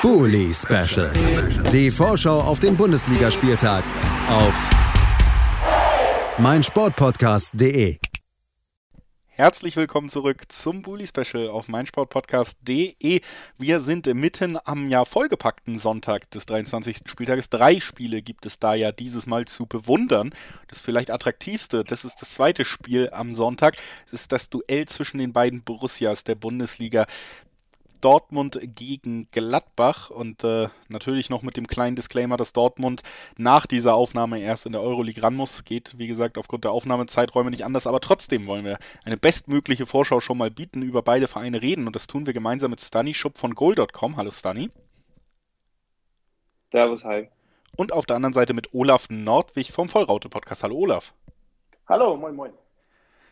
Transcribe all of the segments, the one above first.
Bully Special. Die Vorschau auf den Bundesligaspieltag auf meinsportpodcast.de. Herzlich willkommen zurück zum Bully Special auf meinsportpodcast.de. Wir sind mitten am ja vollgepackten Sonntag des 23. Spieltages. Drei Spiele gibt es da ja dieses Mal zu bewundern. Das vielleicht attraktivste, das ist das zweite Spiel am Sonntag. Es ist das Duell zwischen den beiden Borussias der Bundesliga. Dortmund gegen Gladbach und äh, natürlich noch mit dem kleinen Disclaimer, dass Dortmund nach dieser Aufnahme erst in der Euroleague ran muss. Geht, wie gesagt, aufgrund der Aufnahmezeiträume nicht anders, aber trotzdem wollen wir eine bestmögliche Vorschau schon mal bieten, über beide Vereine reden und das tun wir gemeinsam mit Stani Schupp von goal.com. Hallo Stani. Servus, hi. Und auf der anderen Seite mit Olaf Nordwig vom Vollraute-Podcast. Hallo Olaf. Hallo, moin moin.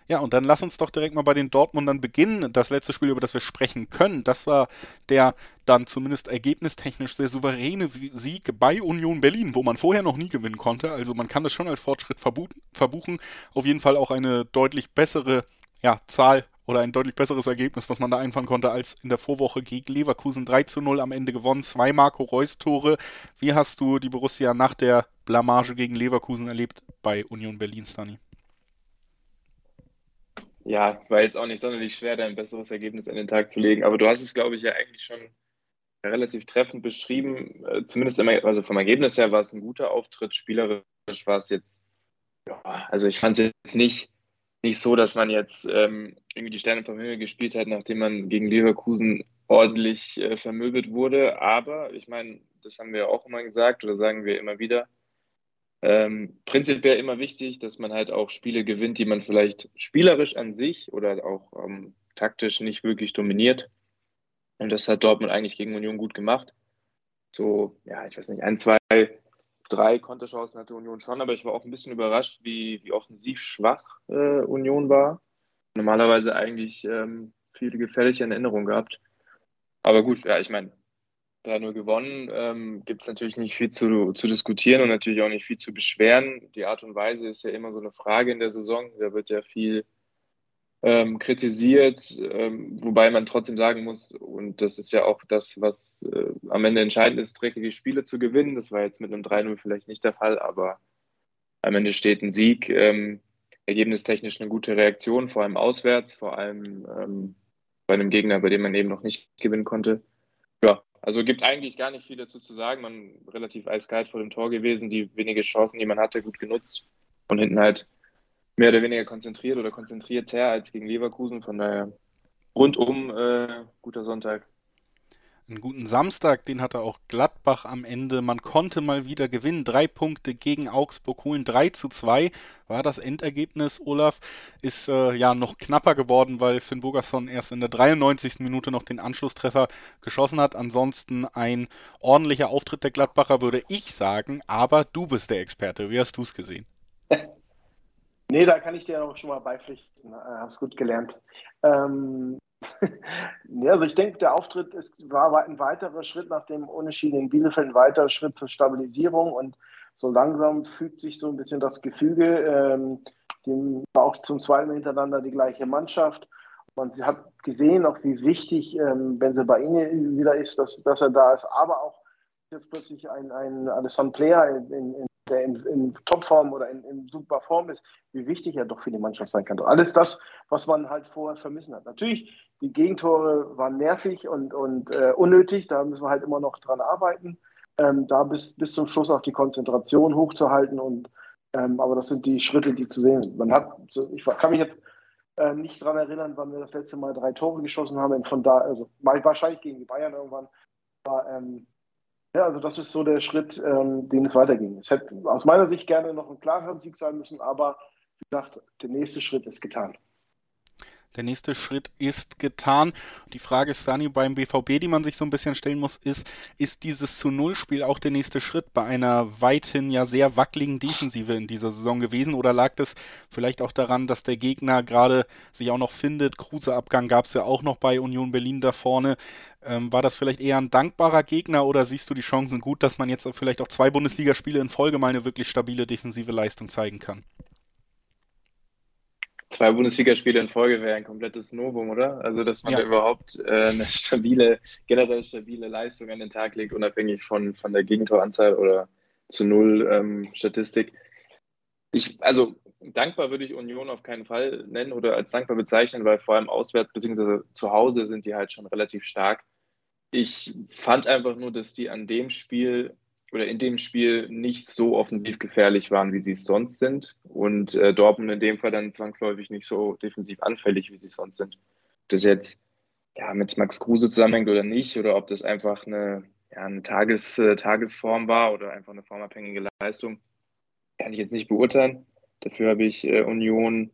Ja, und dann lass uns doch direkt mal bei den Dortmundern beginnen. Das letzte Spiel, über das wir sprechen können, das war der dann zumindest ergebnistechnisch sehr souveräne Sieg bei Union Berlin, wo man vorher noch nie gewinnen konnte. Also man kann das schon als Fortschritt verbuchen. Auf jeden Fall auch eine deutlich bessere ja, Zahl oder ein deutlich besseres Ergebnis, was man da einfahren konnte, als in der Vorwoche gegen Leverkusen 3 zu 0 am Ende gewonnen. Zwei Marco Reus Tore. Wie hast du die Borussia nach der Blamage gegen Leverkusen erlebt bei Union Berlin, Stani? Ja, war jetzt auch nicht sonderlich schwer, da ein besseres Ergebnis an den Tag zu legen. Aber du hast es, glaube ich, ja eigentlich schon relativ treffend beschrieben. Äh, zumindest immer, also vom Ergebnis her war es ein guter Auftritt. Spielerisch war es jetzt, ja, also ich fand es jetzt nicht, nicht so, dass man jetzt ähm, irgendwie die Sterne vom Himmel gespielt hat, nachdem man gegen Leverkusen ordentlich äh, vermöbelt wurde. Aber ich meine, das haben wir auch immer gesagt oder sagen wir immer wieder ähm, prinzipiell immer wichtig, dass man halt auch Spiele gewinnt, die man vielleicht spielerisch an sich oder auch ähm, taktisch nicht wirklich dominiert. Und das hat Dortmund eigentlich gegen Union gut gemacht. So, ja, ich weiß nicht, ein, zwei, drei Konterchancen hatte Union schon, aber ich war auch ein bisschen überrascht, wie, wie offensiv schwach äh, Union war. Normalerweise eigentlich ähm, viele gefährliche in Erinnerung gehabt. Aber gut, ja, ich meine, 3-0 gewonnen. Ähm, Gibt es natürlich nicht viel zu, zu diskutieren und natürlich auch nicht viel zu beschweren. Die Art und Weise ist ja immer so eine Frage in der Saison. Da wird ja viel ähm, kritisiert, ähm, wobei man trotzdem sagen muss, und das ist ja auch das, was äh, am Ende entscheidend ist, dreckige Spiele zu gewinnen. Das war jetzt mit einem 3-0 vielleicht nicht der Fall, aber am Ende steht ein Sieg. Ähm, ergebnistechnisch eine gute Reaktion, vor allem auswärts, vor allem ähm, bei einem Gegner, bei dem man eben noch nicht gewinnen konnte. Ja, also gibt eigentlich gar nicht viel dazu zu sagen. Man relativ eiskalt vor dem Tor gewesen, die wenige Chancen, die man hatte, gut genutzt und hinten halt mehr oder weniger konzentriert oder konzentrierter als gegen Leverkusen. Von daher rundum äh, guter Sonntag einen guten Samstag, den hatte auch Gladbach am Ende. Man konnte mal wieder gewinnen. Drei Punkte gegen Augsburg holen. 3 zu 2 war das Endergebnis. Olaf ist äh, ja noch knapper geworden, weil Finn Bogerson erst in der 93. Minute noch den Anschlusstreffer geschossen hat. Ansonsten ein ordentlicher Auftritt der Gladbacher, würde ich sagen. Aber du bist der Experte. Wie hast du es gesehen? nee, da kann ich dir auch schon mal beipflichten. Äh, hab's gut gelernt. Ähm, ja, also ich denke, der Auftritt ist, war ein weiterer Schritt nach dem Unentschieden in Bielefeld, ein weiterer Schritt zur Stabilisierung und so langsam fügt sich so ein bisschen das Gefüge. Ähm, dem war auch zum zweiten Mal hintereinander die gleiche Mannschaft. Man hat gesehen, auch wie wichtig ähm, Benzebaini wieder ist, dass, dass er da ist, aber auch jetzt plötzlich ein, ein Alessandro Player in, in, der in, in Topform oder in, in, super Form ist, wie wichtig er doch für die Mannschaft sein kann. Alles das, was man halt vorher vermissen hat. Natürlich, die Gegentore waren nervig und, und äh, unnötig, da müssen wir halt immer noch dran arbeiten, ähm, da bis, bis zum Schluss auch die Konzentration hochzuhalten. Und, ähm, aber das sind die Schritte, die zu sehen sind. Man hat, ich kann mich jetzt äh, nicht daran erinnern, wann wir das letzte Mal drei Tore geschossen haben. Von da, also wahrscheinlich gegen die Bayern irgendwann. Aber, ähm, ja, also das ist so der Schritt, ähm, den es weiterging. Es hätte aus meiner Sicht gerne noch ein klarer Sieg sein müssen, aber wie gesagt, der nächste Schritt ist getan. Der nächste Schritt ist getan. Die Frage ist, Dani, beim BVB, die man sich so ein bisschen stellen muss, ist, ist dieses zu Null-Spiel auch der nächste Schritt bei einer weithin ja sehr wackeligen Defensive in dieser Saison gewesen? Oder lag das vielleicht auch daran, dass der Gegner gerade sich auch noch findet? Kruse-Abgang gab es ja auch noch bei Union Berlin da vorne. Ähm, war das vielleicht eher ein dankbarer Gegner oder siehst du die Chancen gut, dass man jetzt vielleicht auch zwei Bundesligaspiele in Folge mal eine wirklich stabile defensive Leistung zeigen kann? Zwei Bundesligaspiele in Folge wäre ein komplettes Novum, oder? Also, dass man ja. da überhaupt äh, eine stabile, generell stabile Leistung an den Tag legt, unabhängig von, von der Gegentoranzahl oder zu Null ähm, Statistik. Ich, also dankbar würde ich Union auf keinen Fall nennen oder als dankbar bezeichnen, weil vor allem auswärts bzw. zu Hause sind die halt schon relativ stark. Ich fand einfach nur, dass die an dem Spiel oder in dem Spiel nicht so offensiv gefährlich waren, wie sie es sonst sind. Und äh, Dortmund in dem Fall dann zwangsläufig nicht so defensiv anfällig, wie sie sonst sind. Ob das jetzt ja, mit Max Kruse zusammenhängt oder nicht, oder ob das einfach eine, ja, eine Tages, äh, Tagesform war oder einfach eine formabhängige Leistung, kann ich jetzt nicht beurteilen. Dafür habe ich äh, Union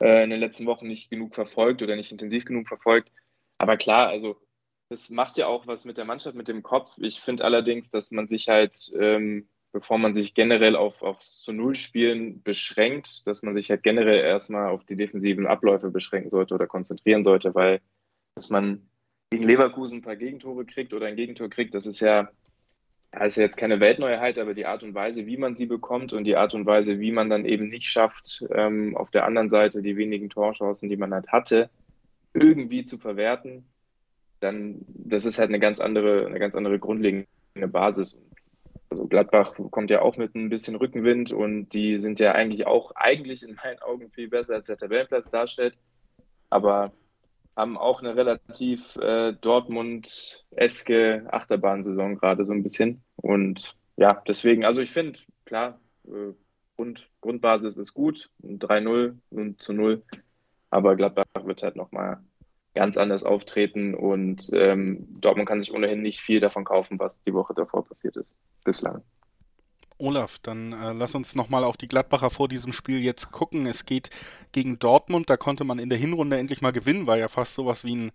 äh, in den letzten Wochen nicht genug verfolgt oder nicht intensiv genug verfolgt. Aber klar, also das macht ja auch was mit der Mannschaft, mit dem Kopf. Ich finde allerdings, dass man sich halt, ähm, bevor man sich generell auf, aufs zu Null spielen beschränkt, dass man sich halt generell erstmal auf die defensiven Abläufe beschränken sollte oder konzentrieren sollte, weil dass man gegen Leverkusen ein paar Gegentore kriegt oder ein Gegentor kriegt, das ist ja, das ist ja jetzt keine Weltneuheit, aber die Art und Weise, wie man sie bekommt und die Art und Weise, wie man dann eben nicht schafft, ähm, auf der anderen Seite die wenigen Torchancen, die man halt hatte, irgendwie zu verwerten, dann das ist halt eine ganz andere, eine ganz andere grundlegende Basis. Also Gladbach kommt ja auch mit ein bisschen Rückenwind und die sind ja eigentlich auch eigentlich in meinen Augen viel besser als der Tabellenplatz darstellt, aber haben auch eine relativ äh, Dortmund-eske Achterbahnsaison gerade so ein bisschen. Und ja, deswegen, also ich finde, klar, äh, Grund, Grundbasis ist gut, 3-0 und zu 0, aber Gladbach wird halt nochmal ganz anders auftreten und ähm, Dortmund kann sich ohnehin nicht viel davon kaufen, was die Woche davor passiert ist, bislang. Olaf, dann äh, lass uns nochmal auf die Gladbacher vor diesem Spiel jetzt gucken. Es geht gegen Dortmund, da konnte man in der Hinrunde endlich mal gewinnen, war ja fast sowas wie ein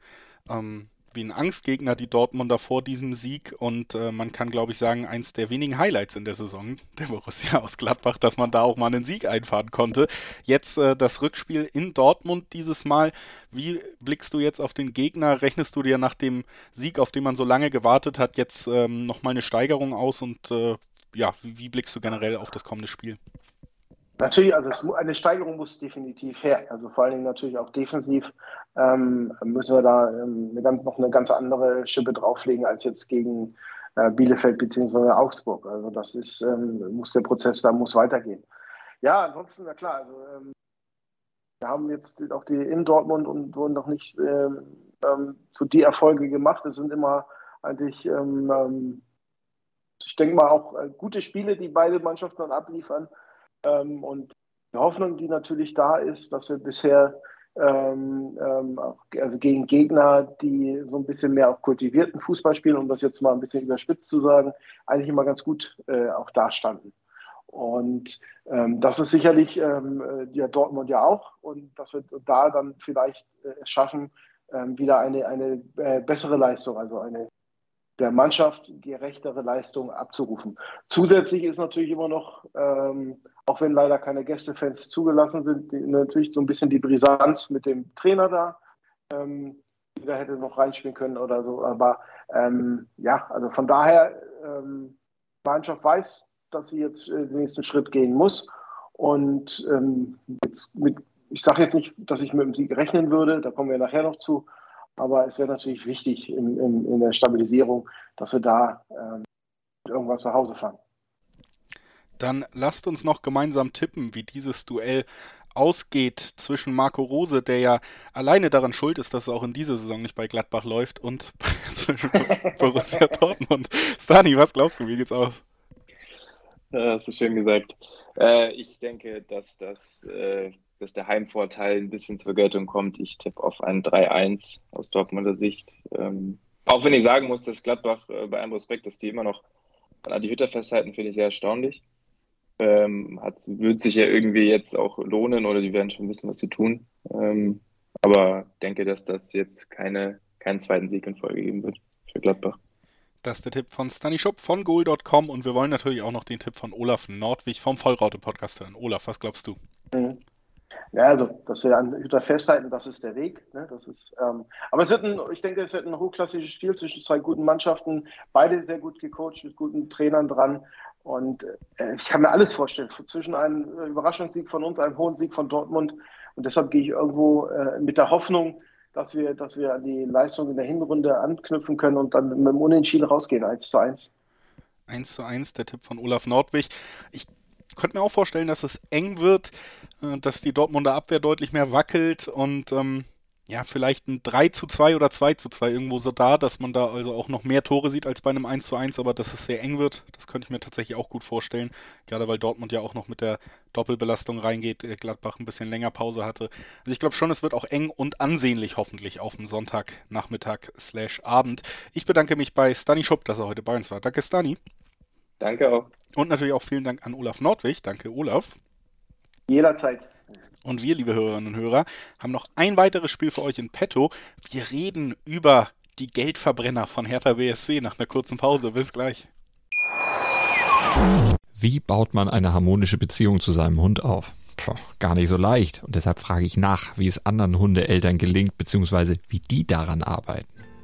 ähm, wie ein Angstgegner, die Dortmunder vor diesem Sieg. Und äh, man kann, glaube ich, sagen, eins der wenigen Highlights in der Saison der Borussia aus Gladbach, dass man da auch mal einen Sieg einfahren konnte. Jetzt äh, das Rückspiel in Dortmund dieses Mal. Wie blickst du jetzt auf den Gegner? Rechnest du dir nach dem Sieg, auf den man so lange gewartet hat, jetzt ähm, nochmal eine Steigerung aus? Und äh, ja, wie, wie blickst du generell auf das kommende Spiel? Natürlich, also es, eine Steigerung muss definitiv her. Also vor allen Dingen natürlich auch defensiv ähm, müssen wir da ähm, noch eine ganz andere Schippe drauflegen als jetzt gegen äh, Bielefeld bzw. Augsburg. Also das ist, ähm, muss der Prozess da muss weitergehen. Ja, ansonsten, na klar, also, ähm, wir haben jetzt auch die in Dortmund und wurden noch nicht ähm, ähm, zu die Erfolge gemacht. Es sind immer eigentlich, ich denke mal, auch äh, gute Spiele, die beide Mannschaften dann abliefern. Und die Hoffnung, die natürlich da ist, dass wir bisher ähm, ähm, also gegen Gegner, die so ein bisschen mehr auf kultivierten Fußball spielen, um das jetzt mal ein bisschen überspitzt zu sagen, eigentlich immer ganz gut äh, auch dastanden. Und ähm, das ist sicherlich ähm, äh, ja, Dortmund ja auch und dass wir da dann vielleicht äh, es schaffen, ähm, wieder eine, eine äh, bessere Leistung, also eine der Mannschaft gerechtere Leistung abzurufen. Zusätzlich ist natürlich immer noch, ähm, auch wenn leider keine Gästefans zugelassen sind, natürlich so ein bisschen die Brisanz mit dem Trainer da. Ähm, der hätte noch reinspielen können oder so. Aber ähm, ja, also von daher, ähm, Mannschaft weiß, dass sie jetzt äh, den nächsten Schritt gehen muss. Und ähm, mit, ich sage jetzt nicht, dass ich mit dem Sieg rechnen würde, da kommen wir nachher noch zu. Aber es wäre natürlich wichtig in, in, in, der Stabilisierung, dass wir da ähm, irgendwas nach Hause fahren. Dann lasst uns noch gemeinsam tippen, wie dieses Duell ausgeht zwischen Marco Rose, der ja alleine daran schuld ist, dass es auch in dieser Saison nicht bei Gladbach läuft, und zwischen Borussia Dortmund. Stani, was glaubst du, wie geht's aus? Ja, hast du schön gesagt. Äh, ich denke, dass das äh, dass der Heimvorteil ein bisschen zur Geltung kommt. Ich tippe auf ein 3-1 aus Dortmunder Sicht. Ähm, auch wenn ich sagen muss, dass Gladbach äh, bei allem Respekt, dass die immer noch an Adi Hütter festhalten, finde ich sehr erstaunlich. Ähm, hat, wird sich ja irgendwie jetzt auch lohnen oder die werden schon wissen, was sie tun. Ähm, aber denke, dass das jetzt keine, keinen zweiten Sieg in Folge geben wird für Gladbach. Das ist der Tipp von Stani Schupp von goal.com und wir wollen natürlich auch noch den Tipp von Olaf Nordwig vom Vollraute-Podcast hören. Olaf, was glaubst du? Mhm. Ja, also, dass wir an Hütter festhalten, das ist der Weg. Ne? Das ist, ähm, aber es wird ein, ich denke, es wird ein hochklassisches Spiel zwischen zwei guten Mannschaften, beide sehr gut gecoacht, mit guten Trainern dran. Und äh, ich kann mir alles vorstellen, zwischen einem Überraschungssieg von uns, einem hohen Sieg von Dortmund Und deshalb gehe ich irgendwo äh, mit der Hoffnung, dass wir, dass wir an die Leistung in der Hinrunde anknüpfen können und dann mit dem Unentschieden rausgehen, 1 zu 1. 1 zu 1, der Tipp von Olaf Nordwig. Ich könnte mir auch vorstellen, dass es eng wird, äh, dass die Dortmunder Abwehr deutlich mehr wackelt und ähm, ja, vielleicht ein 3 zu 2 oder 2 zu 2 irgendwo so da, dass man da also auch noch mehr Tore sieht als bei einem 1 zu 1, aber dass es sehr eng wird, das könnte ich mir tatsächlich auch gut vorstellen. Gerade weil Dortmund ja auch noch mit der Doppelbelastung reingeht, Gladbach ein bisschen länger Pause hatte. Also ich glaube schon, es wird auch eng und ansehnlich hoffentlich auf dem Sonntagnachmittag slash Abend. Ich bedanke mich bei Stani Schupp, dass er heute bei uns war. Danke Stani. Danke auch. Und natürlich auch vielen Dank an Olaf Nordwig. Danke Olaf. Jederzeit. Und wir, liebe Hörerinnen und Hörer, haben noch ein weiteres Spiel für euch in petto. Wir reden über die Geldverbrenner von Hertha BSC nach einer kurzen Pause. Bis gleich. Wie baut man eine harmonische Beziehung zu seinem Hund auf? Puh, gar nicht so leicht. Und deshalb frage ich nach, wie es anderen Hundeeltern gelingt, beziehungsweise wie die daran arbeiten.